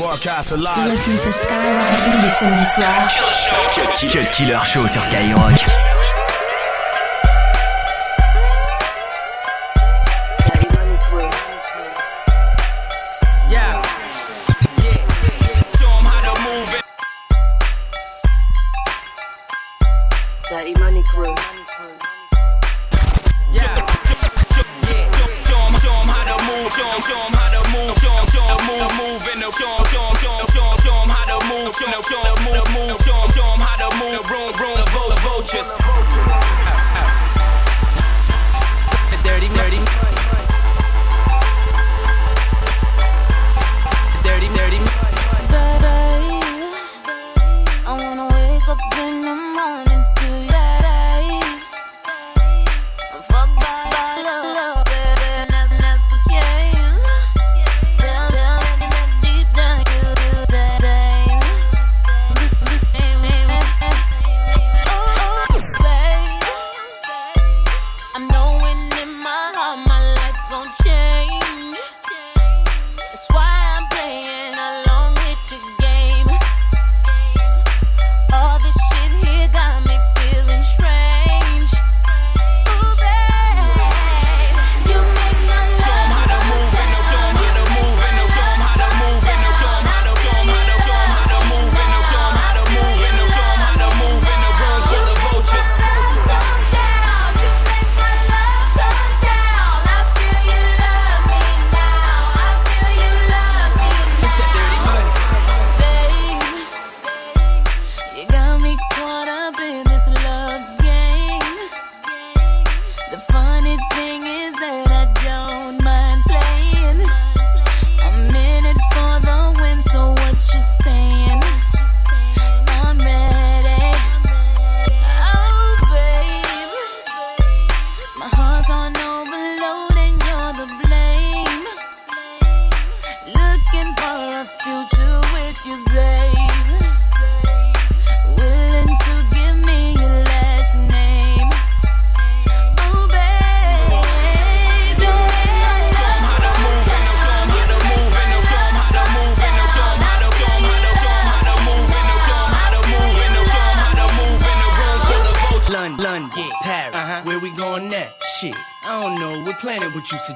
Broadcast alive. You're listening to Skyrock. Tous les samedis soirs. Cut Killer Show sur Skyrock.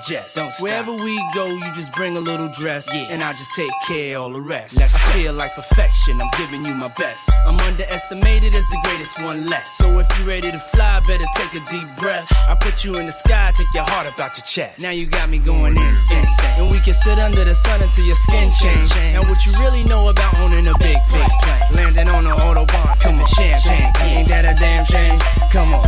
Suggest. Don't stop. Wherever we go, you just bring a little dress, Yeah. and I just take care of all the rest. Let's feel like perfection. I'm giving you my best. I'm underestimated as the greatest one left. So if you're ready to fly, better take a deep breath. I put you in the sky, take your heart about your chest. Now you got me going insane, and we can sit under the sun until your skin change. Now what you really know about owning a big plane, landing on an autobahn, sipping champagne. Ain't that a damn shame? Come on,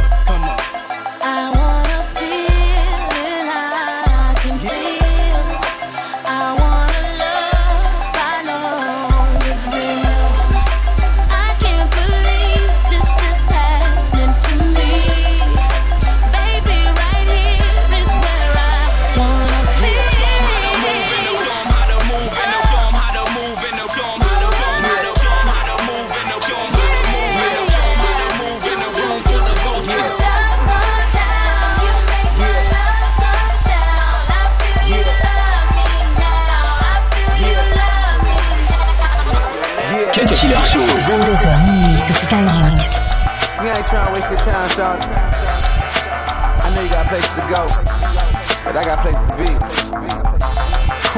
but I got places to be.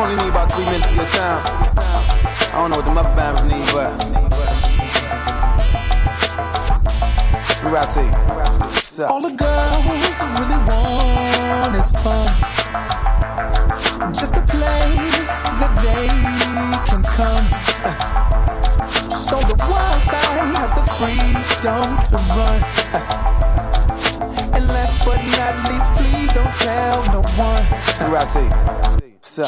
Only need about three minutes of your time. I don't know what the mother bammers need, but we rap to you. What's up? All the girls really want is fun. Just a place that they can come. So the wild side has the freedom to run. Tell no one. Rap to you.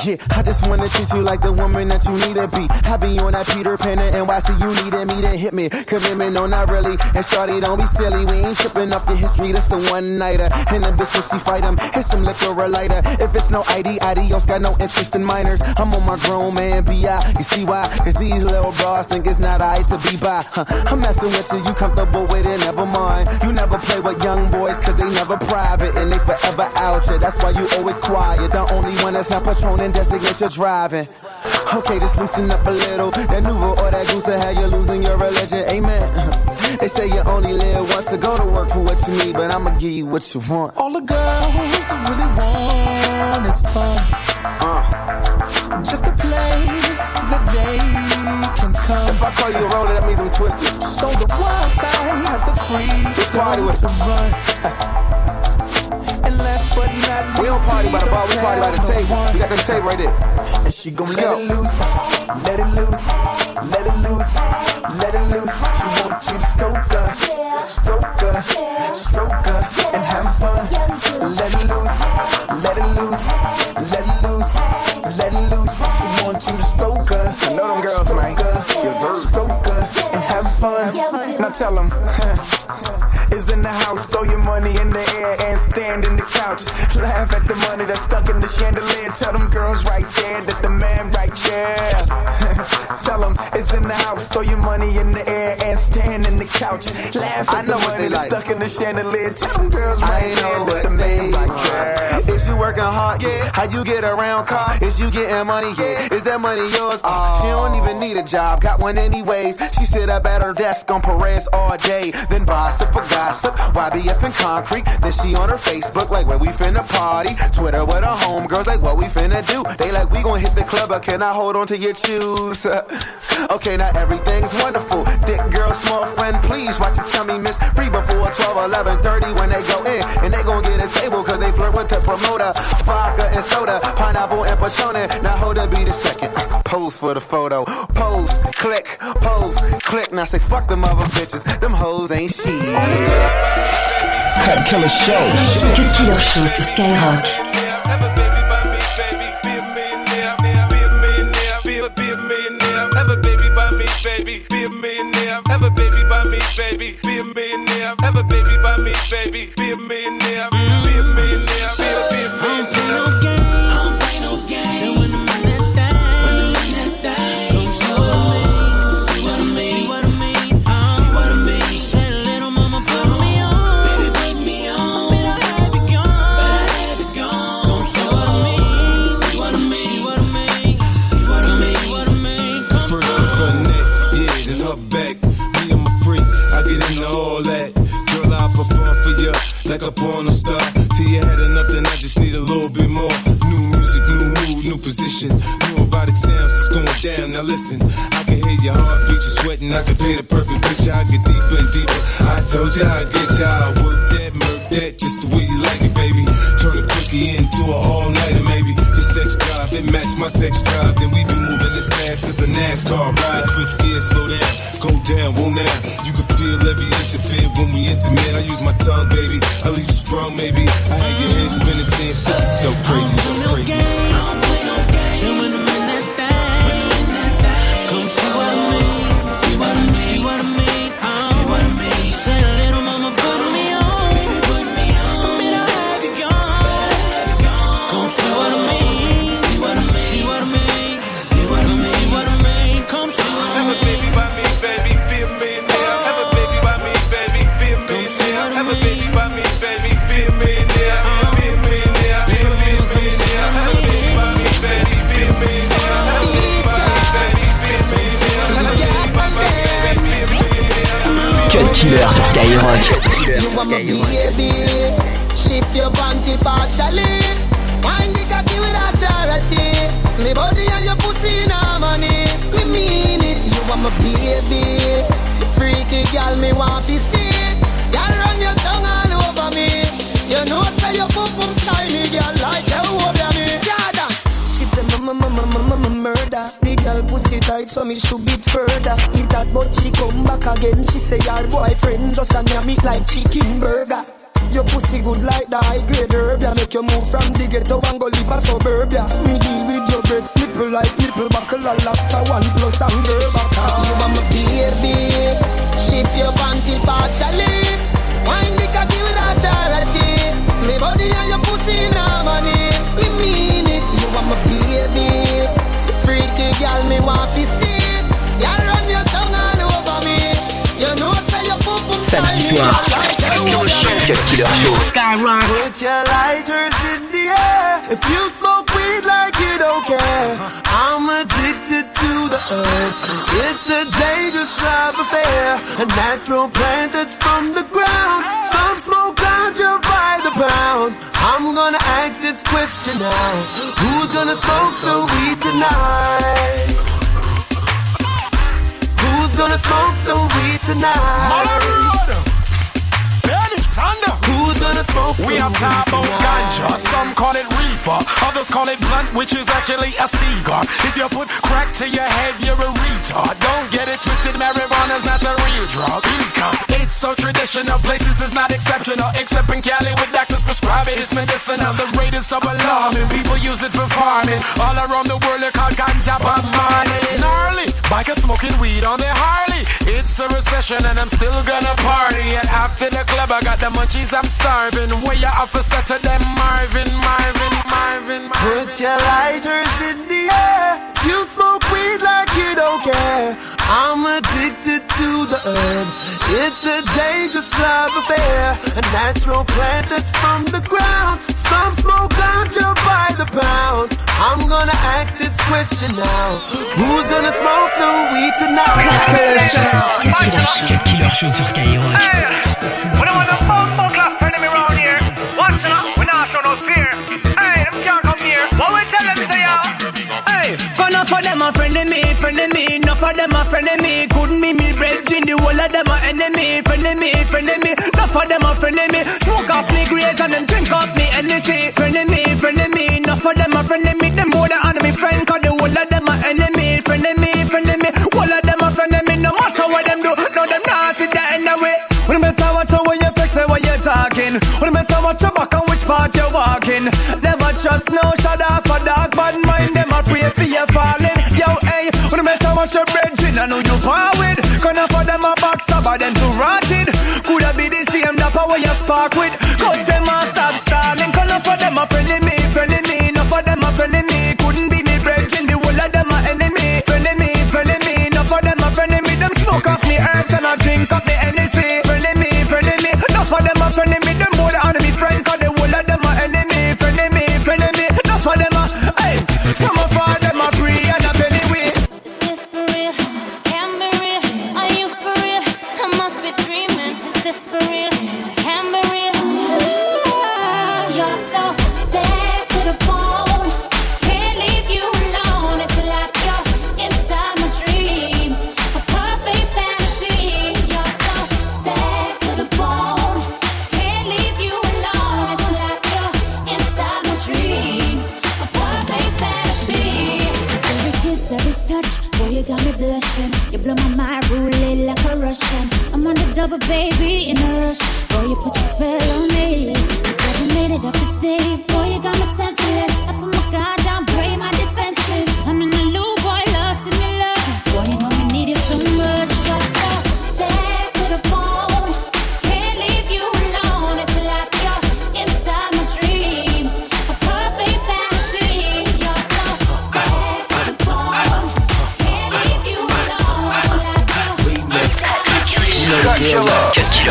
Yeah, I just wanna treat you like the woman that you need to be. I be on that Peter Pan and NYC, you needed me to hit me. Commitment, no, not really. And shorty, don't be silly. We ain't tripping off the history. This a one nighter. And the bitch, she fight him, hit some liquor or lighter. If it's no ID, adios, got no interest in minors. I'm on my grown man, B.I. You see why? Cause these little bras think it's not alright to be by. Huh. I'm messing with you, you comfortable with it, never mind. You never play with young boys cause they never private and they forever out here. That's why you always quiet. The only one that's not patroning designate your driving. Okay, just loosen up a little. That Nuvo or that goose will have you losing your religion. Amen. They say you only live once, so go to work for what you need, but I'ma give you what you want. All the girls really want is fun. Uh. Just a place that they can come. If I call you a roller, that means I'm twisted. So the wild side has the party freedom with to run. We don't party by the bar, we party by the table. We got the table right there. And she gon' Let's let go. it loose, let it loose, Tell right there that the man right there. Tell them it's in the house. Throw your money in the air and stand in the couch. Laugh I know the money that's like. stuck in the chandelier. Tell them girls right there that the man right there. Is you working hard? Yeah. How you get around car? Is you getting money? Yeah. Is that money yours? Uh, she don't even need a job. Got one anyways. She sit up at her desk on Perez all day. Then gossip for gossip. YBF in concrete. Then she on her Facebook like where we finna party. Twitter with her homegirls like what we finna do. They like we gon' hit the club, but can I hold on to your shoes? okay, now everything's wonderful. Dick girl, small friend, please watch your tummy miss. Free before 12, 11, 30 when they go in. And they gon' get a table cause they flirt with the promoter. Vodka and soda, pineapple and Patron. Now hold up, be the second. Uh, pose for the photo. Pose, click, pose, click. Now say fuck them other bitches. Them hoes ain't shit. Cut Killer Show. Cut Killer Show sur Skyrock. Have baby by me, baby. Be a millionaire, be a millionaire, be a, be a millionaire. Have a baby by me, baby. Be a millionaire. Have a baby by me, baby. Be a millionaire. Have a baby by me, baby. Be a millionaire. Be a millionaire. Be a, be a millionaire. You like a porn star. Till you had enough, then I just need a little bit more. New music, new mood, new position. New erotic sounds, it's going down. Now listen, I can hear your heartbeat, you're sweating. I can paint a perfect picture, I get deeper and deeper. I told you I'd get you, I work that, murk that, just the way you like it, baby. Turn a quickie into a all-nighter, maybe. Your sex drive, it match my sex drive. Then we be fast, it's a NASCAR ride. Switch gears, slow down, go down, won't now. You can feel every inch of it when we intimate. I use my tongue, baby. I leave you sprung, maybe. I had your head spinning, saying 50, so crazy, so crazy. Killer sur Skyrock. Shift your panty partially Wind the cocky with authority Me body and your pussy in harmony Me mean it You want my baby Freaky girl me want to see Girl run your tongue all over me. You know say your boom boom tiny girl pussy tight so me should beat further. Eat that but she come back again. She say your boyfriend just a name it like chicken burger. Your pussy good like the high grade herb Yeah, make you move from the ghetto and go live a suburbia Me deal with your breast nipple like nipple buckle A lacta one plus and girl back You want my baby. Shift your panty partially. Wind the cocky with authority. Me body and your pussy in harmony. Me mean it. You want my baby pretty girl, me want to see it. Girl, run your tongue all over me. You know say your poop poop Samedi soir, Killer Skyrock. Put your lighters in the air. If you smoke weed like you don't care, I'm addicted to the earth. It's a dangerous love affair. A natural plant that's from the ground. Some smoke ganja by the pound. I'm gonna ask this question now. Who's gonna smoke some weed tonight? Who's gonna smoke some weed tonight? We are talking about ganja. Some call it reefer, others call it blunt, which is actually a cigar. If you put crack to your head, you're a retard. Don't get it twisted, marijuana's not a real drug. Because it's so traditional, places is not exceptional. Except in Cali, with doctors prescribe it, it's medicinal. The rate is so alarming, people use it for farming. All around the world, they call ganja Marley. Gnarly, bikers smoking weed on their Harley. It's a recession, and I'm still gonna party. And after the club, I got the munchies, I'm starving. Where you officer to them, Marvin, Marvin, Marvin, Marvin. Put your lighters in the air. You smoke weed like you don't care. I'm addicted to the herb. It's a dangerous love affair. A natural plant that's from the ground. Some smoke ganja by the pound. I'm gonna ask this question now. Who's gonna smoke some weed tonight? Cut Killer Show sur Skyrock. We don't want no bumbo clap Hey, gonna them a friend of me, friend of me, enough for them a friend of me. Couldn't be me brethren, the whole of them a enemy, friend of me, friend of me, enough for them a friend of me. Smoke off me grace and them drink up me NC. Friend of me, friend of me, enough for them a friend of me. Them more than enemy friend, cause the whole of them a enemy, friend of me, friend of me. Whole of them a friend of me, no matter what them do, no them not sit there in the way. When you better watch when you fix it, what you talking. When you better watch your back and which part you walking. Never trust no off a dog, bad mind them a pray for you falling. Yo, hey, when you better watch your brethren, I know you part with. Gonna for them a backstabber, them too rotted. Coulda be the same dapper where you spark with. Cut them a stop stalling. Gonna for them a friend of me, friend of me. No for them a friend of me. Couldn't be me brethren, the whole of them a enemy. Friend of me, friend of me. No for them a friend of me. Them smoke off me herbs and I drink up the NSC.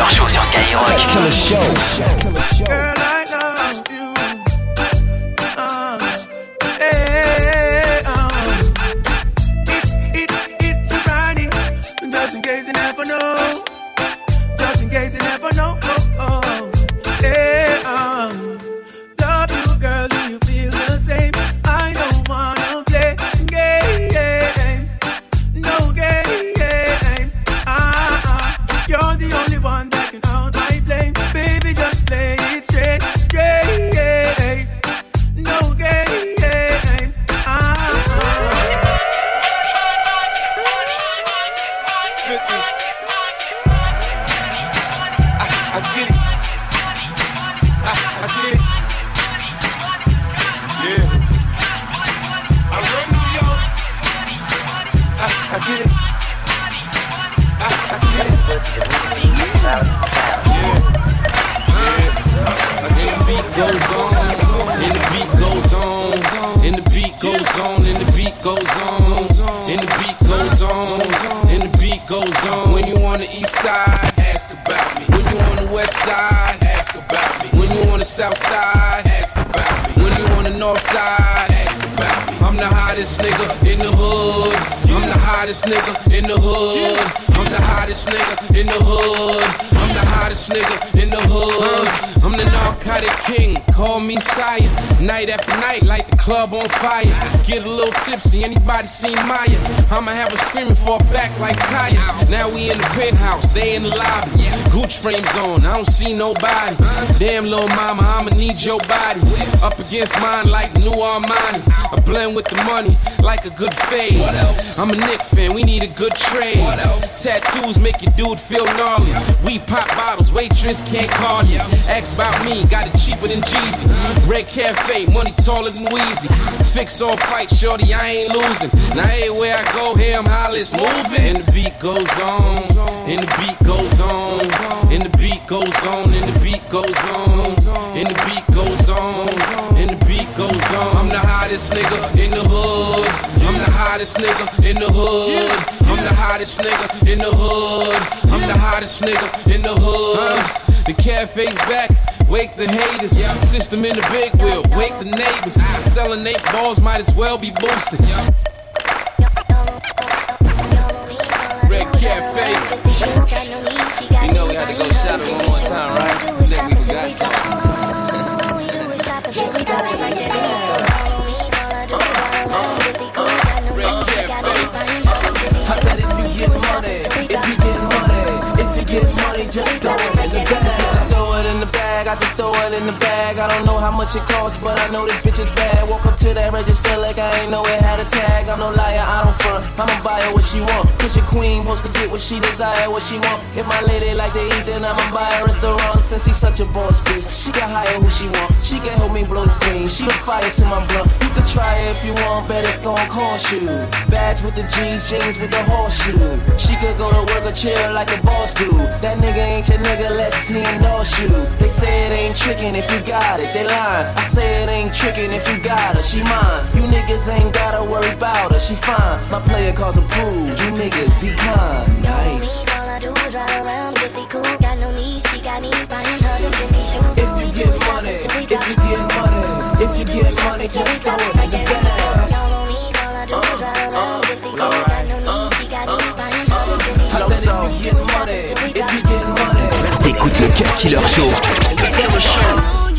Killer. Cut Killer Show sur Skyrock. In the hood. I'm the hottest nigga in the hood. I'm the hottest nigga in the hood. I'm the narcotic king, call me sire. Night after night, light the club on fire. Get a little tipsy, anybody seen Maya? I'ma have her screaming for a back like Kaya. Now we in the penthouse, they in the lobby. Gucci frames on, I don't see nobody. Damn, little mama, I'ma need your body. Up against mine like new Armani. I blend with the money like a good fade. I'm a Nick fan, we need a good trade. Tattoos make your dude feel gnarly. We pop bottles, waitress can't call you. Ask about me, got it cheaper than Jeezy. Red Cafe, money taller than Weezy. Fix all fight, shorty, I ain't losing. Now everywhere I go, here I'm hollis moving. And the beat goes on, and the beat goes on, and the beat goes on, and the beat goes on, and the beat goes on, and the beat goes on. I'm the hottest nigga in the hood. I'm the hottest nigga in the hood. I'm the hottest nigga in the hood. I'm the hottest nigga in the hood. The cafe's back. Wake the haters, system in the big wheel. Wake the neighbors, selling eight balls might as well be boosted. Red Cafe. You know we had to go shopping one more time, right? Then we forgot something. I just throw it in the bag. I don't know how much it costs, but I know this bitch is bad. Walk up to that register like I ain't know it had a tag. I'm no liar, I don't front. I'ma buy her what she want. Cause your queen supposed to get what she desire, what she want. If my lady like to eat, then I'ma buy her a restaurant. Since he's such a boss bitch, she can hire who she want. She can help me blow this green. She a fire to my blunt. You can try it if you want, bet it's gon' cost you. Bags with the G's, jeans with the horseshoe. She could go to work or chill like a boss do. That nigga ain't your nigga, let's see endorse you. They say it ain't trickin' if you got it, they lying. I say it ain't trickin' if you got her, she mine. You niggas ain't gotta worry about her, she fine. My player calls approved, you niggas decline. Nice. All I do is ride around, get me cool, got no need. She got me buying her them shoes. If you get money, if you get money, if you get money, just throw it in the bag. Me buying her them Jimmy Choos. I said if you get money, if you get money. T'écoutes le Cut Killer. Killer Show.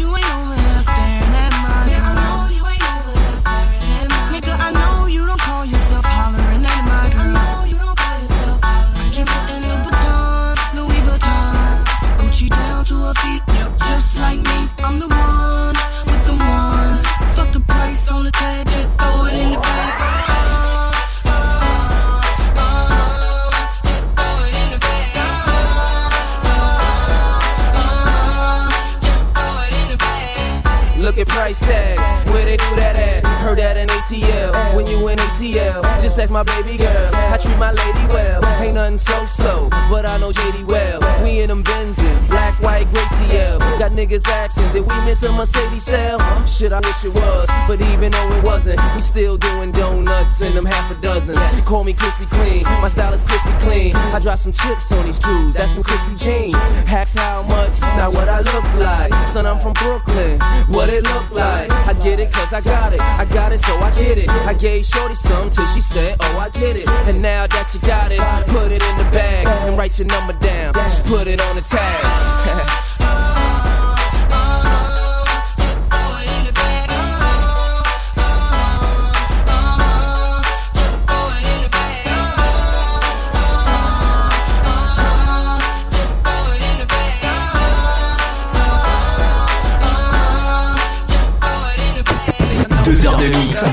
Heard that in ATL, when you in ATL, just ask my baby girl. I treat my lady well, ain't nothing so so, but I know JD well. We in them Benzes, black, white, Gracie L. Got niggas asking, did we miss a Mercedes sale? Shit, I wish it was, but even though it wasn't, we still doing donuts in them half a dozen. You call me crispy clean, my style is crispy clean. I drop some chips on these shoes, that's some crispy jeans. Hacks how much, not what I look like. Son, I'm from Brooklyn, what it look like. I get it cause I got it, I got it so I get it. I gave Shorty some till she said, oh I get it. And now that you got it, put it in the bag and write your number down. Just put it on the tag.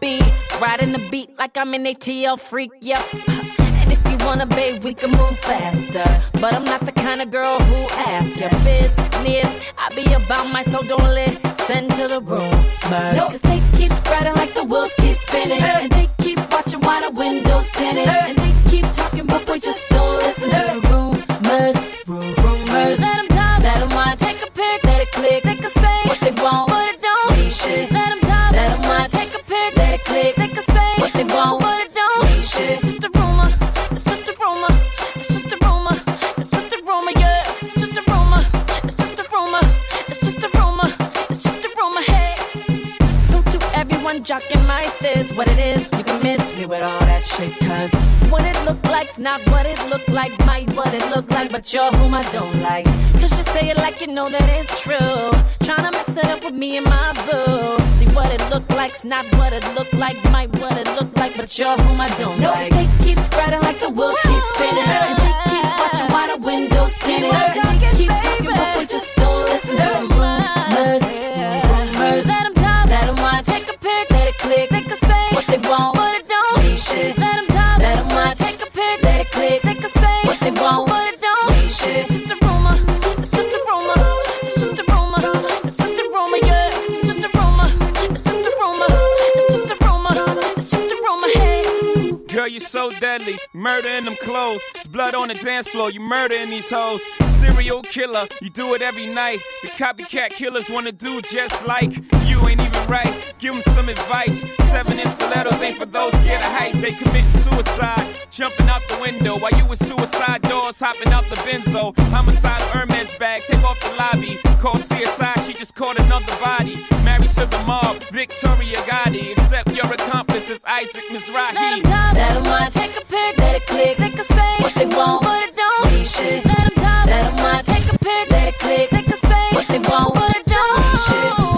Be riding the beat like I'm an ATL freak, yep. And if you wanna, babe, we can move faster. But I'm not the kind of girl who asks your business. I be about my soul, don't listen to the rumors. Cause they keep spreading like the wheels keep spinning. And they keep watching while the windows tinted. And shit. Cause what it look like's not what it look like, might what it look like, but you're whom I don't like. Cause you say it like you know that it's true. Tryna mess it up with me and my boo. See what it look like's not what it look like, might what it look like, but you're whom I don't No, like. They keep spreading like the wheels keep spinning. And they keep watching while the windows tinted. They keep talking, but we just don't listen to the deadly. Murder in them clothes. It's blood on the dance floor. You murder in these hoes. Serial killer. You do it every night. The copycat killers wanna do just like right. Give them some advice. Seven inch stilettos ain't for those scared of heights. They committing suicide. Jumping out the window while you with suicide doors hopping out the benzo. Homicidal Hermes bag. Take off the lobby. Call CSI. She just caught another body. Married to the mob. Victoria Gotti. Except your accomplice is Isaac Mizrahi. Let 'em talk, let 'em watch. Take a pic, let it click. They can say what they want, but it don't mean shit. Let 'em talk, let 'em watch. Take a pic, let it click. They can say what they want, but it don't mean shit.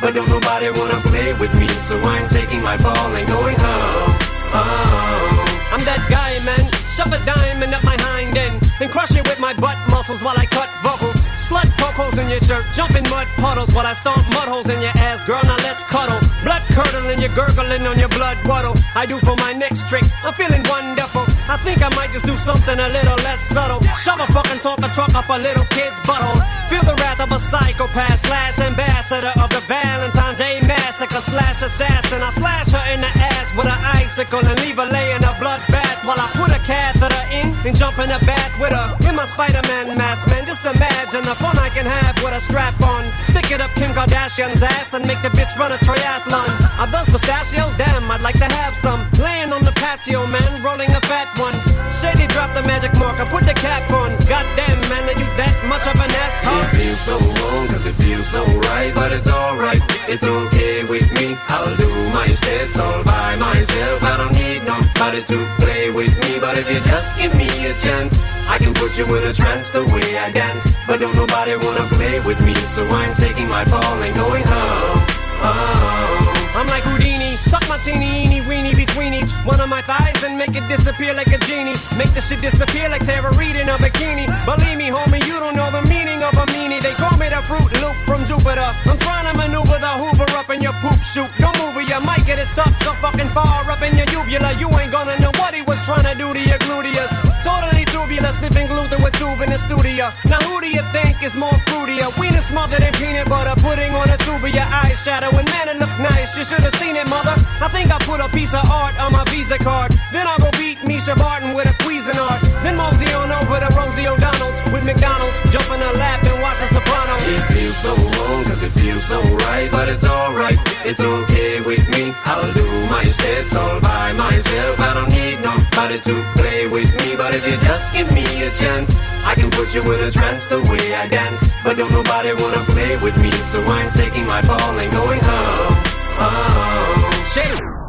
But don't nobody wanna play with me, so I'm taking my ball and going home. home. I'm that guy, man. Shove a diamond up my hind end and crush it with my butt muscles while I cut vocals. Slut holes in your shirt, jump in mud puddles while I stomp mud holes in your ass, girl. Now let's cuddle. Blood curdling, you're gurgling on your blood puddle. I do for my next trick. I'm feeling wonderful. I think I might just do something a little less subtle. Shove a fucking Tonka truck up a little kid's butthole. Feel the wrath of a psychopath slash ambassador of the Valentine's Day massacre slash assassin. I slash her in the ass with an icicle and leave her laying a blood bath while I put a catheter in and jump in the bath with her. In my Spider-Man mask, man, just imagine the fun I can have with a strap on. Stick it up Kim Kardashian's ass and make the bitch run a triathlon. Are those pistachios? Damn, I'd like to have some. Laying on the patio, man, rolling a fat one. Shady drop the magic marker, put the cap on. Goddamn, man, are you that much of an asshole? It feels so wrong, cause it feels so right, but it's alright, it's okay with me. I'll do my steps all by myself. I don't need nobody to play with me, but if you just give me a chance, I can put you in a trance the way I dance. But don't nobody wanna play with me, so I'm taking my ball and going home. home. I'm like Houdini, my teeny eeny weeny between each one of my thighs and make it disappear like a genie. Make the shit disappear like Tara Reid in a bikini. Believe me, homie, you don't know the meaning of a meanie. They call me the Fruit Loop from Jupiter. I'm trying to maneuver the Hoover up in your poop chute. Don't move or you might get it stuck so fucking far up in your uvula. You ain't gonna know what he was trying to do to your gluteus. Totally tubular, sniffing glue through a tube in the studio. Now who do you think is more fruitier? Wiener smothered in peanut butter, putting on a tube of your eyeshadow. And man, you should have seen it, mother. I think I put a piece of art on my Visa card. Then I go beat Mischa Barton with a Cuisinart. Then mosey on over to Rosie O'Donnell's with McDonald's. Jump in her lap and watch The Sopranos. It feels so wrong, cause it feels so right. But it's alright, it's okay with me. I'll do my steps all by myself. I don't need nobody to play with me. But if you just give me a chance, I can put you in a trance the way I dance. But don't nobody wanna play with me, so I'm taking my ball and going home oh. shit.